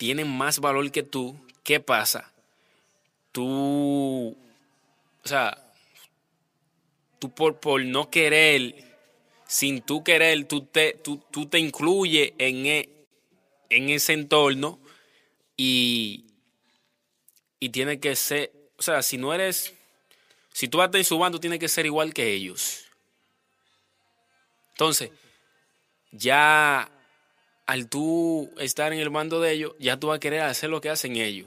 tienen más valor que tú, ¿qué pasa? Tú, o sea, tú por, por no querer, sin tú querer, tú te, tú, tú te incluyes en, e, en ese entorno y, y tiene que ser, o sea, si no eres, si tú vas en su bando, tienes que ser igual que ellos. Entonces, ya al tú estar en el mando de ellos, ya tú vas a querer hacer lo que hacen ellos.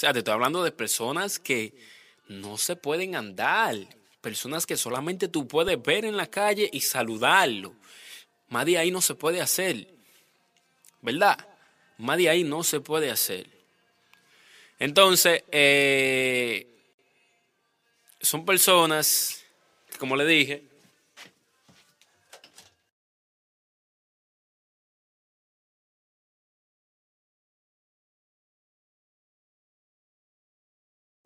O sea, te estoy hablando de personas que no se pueden andar, personas que solamente tú puedes ver en la calle y saludarlo. Más de ahí no se puede hacer, ¿verdad? Más de ahí no se puede hacer. Entonces, eh, son personas, como le dije,